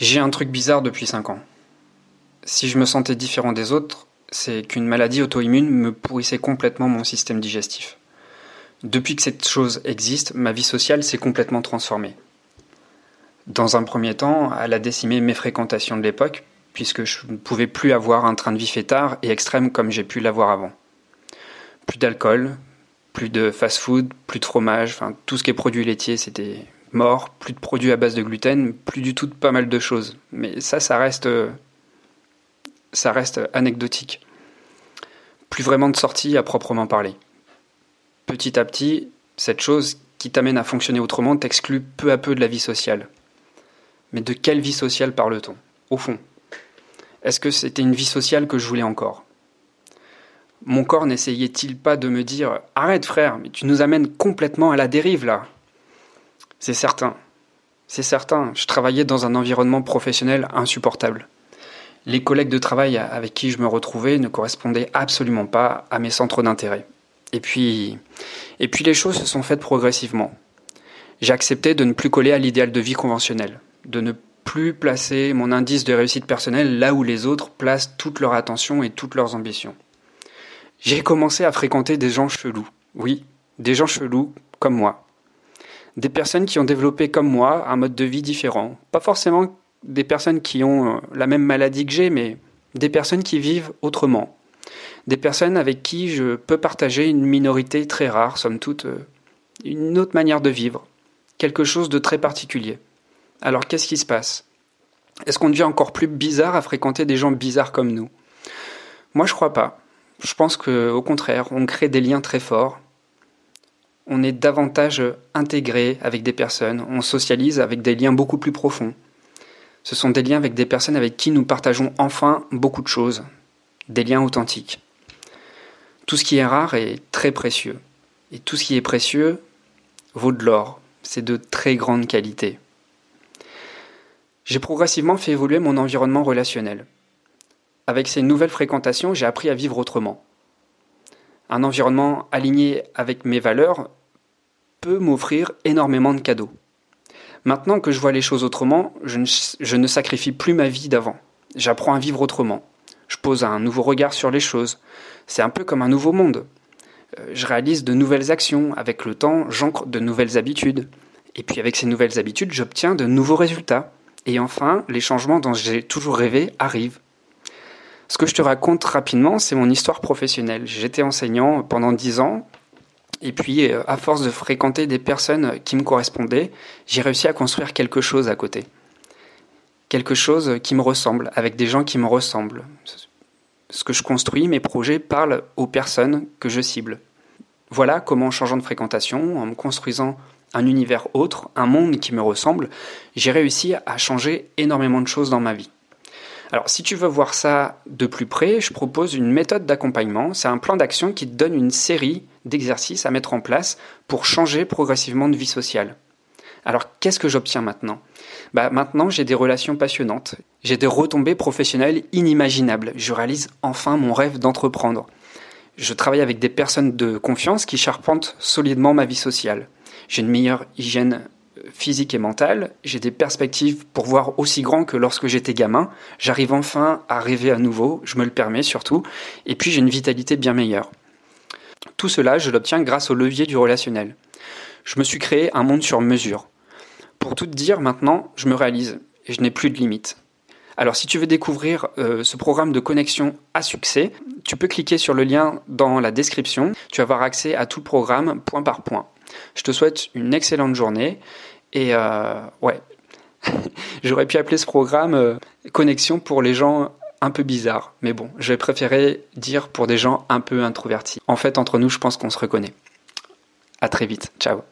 J'ai un truc bizarre depuis 5 ans. Si je me sentais différent des autres, c'est qu'une maladie auto-immune me pourrissait complètement mon système digestif. Depuis que cette chose existe, ma vie sociale s'est complètement transformée. Dans un premier temps, elle a décimé mes fréquentations de l'époque, puisque je ne pouvais plus avoir un train de vie fêtard et extrême comme j'ai pu l'avoir avant. Plus d'alcool, plus de fast-food, plus de fromage, enfin tout ce qui est produit laitier, c'était mort, plus de produits à base de gluten, plus du tout de pas mal de choses. Mais ça, ça reste, ça reste anecdotique. Plus vraiment de sortie à proprement parler. Petit à petit, cette chose qui t'amène à fonctionner autrement t'exclut peu à peu de la vie sociale. Mais de quelle vie sociale parle-t-on Au fond, est-ce que c'était une vie sociale que je voulais encore? Mon corps n'essayait-il pas de me dire Arrête frère, mais tu nous amènes complètement à la dérive là c'est certain. C'est certain. Je travaillais dans un environnement professionnel insupportable. Les collègues de travail avec qui je me retrouvais ne correspondaient absolument pas à mes centres d'intérêt. Et puis, et puis les choses se sont faites progressivement. J'ai accepté de ne plus coller à l'idéal de vie conventionnel, de ne plus placer mon indice de réussite personnelle là où les autres placent toute leur attention et toutes leurs ambitions. J'ai commencé à fréquenter des gens chelous. Oui, des gens chelous comme moi, des personnes qui ont développé comme moi un mode de vie différent. Pas forcément des personnes qui ont euh, la même maladie que j'ai, mais des personnes qui vivent autrement. Des personnes avec qui je peux partager une minorité très rare, somme toute, euh, une autre manière de vivre, quelque chose de très particulier. Alors qu'est-ce qui se passe? Est-ce qu'on devient encore plus bizarre à fréquenter des gens bizarres comme nous? Moi je crois pas. Je pense qu'au contraire, on crée des liens très forts, on est davantage intégré avec des personnes, on socialise avec des liens beaucoup plus profonds. Ce sont des liens avec des personnes avec qui nous partageons enfin beaucoup de choses, des liens authentiques. Tout ce qui est rare est très précieux, et tout ce qui est précieux vaut de l'or, c'est de très grande qualité. J'ai progressivement fait évoluer mon environnement relationnel. Avec ces nouvelles fréquentations, j'ai appris à vivre autrement. Un environnement aligné avec mes valeurs peut m'offrir énormément de cadeaux. Maintenant que je vois les choses autrement, je ne, sacrifie plus ma vie d'avant. J'apprends à vivre autrement. Je pose un nouveau regard sur les choses. C'est un peu comme un nouveau monde. Euh, je réalise de nouvelles actions. Avec le temps, j'ancre de nouvelles habitudes. Et puis avec ces nouvelles habitudes, j'obtiens de nouveaux résultats. Et enfin, les changements dont j'ai toujours rêvé arrivent. Ce que je te raconte rapidement, c'est mon histoire professionnelle. J'étais enseignant pendant dix ans et puis, euh, à force de fréquenter des personnes qui me correspondaient, j'ai réussi à construire quelque chose à côté. Quelque chose qui me ressemble, avec des gens qui me ressemblent. Ce que je construis, mes projets parlent aux personnes que je cible. Voilà comment, en changeant de fréquentation, en me construisant un univers autre, un monde qui me ressemble, j'ai réussi à changer énormément de choses dans ma vie. Alors, si tu veux voir ça de plus près, je propose une méthode d'accompagnement. C'est un plan d'action qui te donne une série d'exercices à mettre en place pour changer progressivement de vie sociale. Alors, qu'est-ce que j'obtiens maintenant? Bah, Maintenant, j'ai des relations passionnantes. J'ai des retombées professionnelles inimaginables. Je réalise enfin mon rêve d'entreprendre. Je travaille avec des personnes de confiance qui charpentent solidement ma vie sociale. J'ai une meilleure hygiène physique et mentale, j'ai des perspectives pour voir aussi grand que lorsque j'étais gamin. J'arrive enfin à rêver à nouveau, je me le permets surtout, et puis j'ai une vitalité bien meilleure. Tout cela, je l'obtiens grâce au levier du relationnel. Je me suis créé un monde sur mesure. Pour tout dire, maintenant, je me réalise et je n'ai plus de limites. Alors si tu veux découvrir euh, ce programme de connexion à succès, tu peux cliquer sur le lien dans la description. Tu vas avoir accès à tout le programme point par point. Je te souhaite une excellente journée et euh, ouais, j'aurais pu appeler ce programme euh, Connexion pour les gens un peu bizarres. Mais bon, j'ai préféré dire pour des gens un peu introvertis. En fait, entre nous, je pense qu'on se reconnaît. À très vite. Ciao.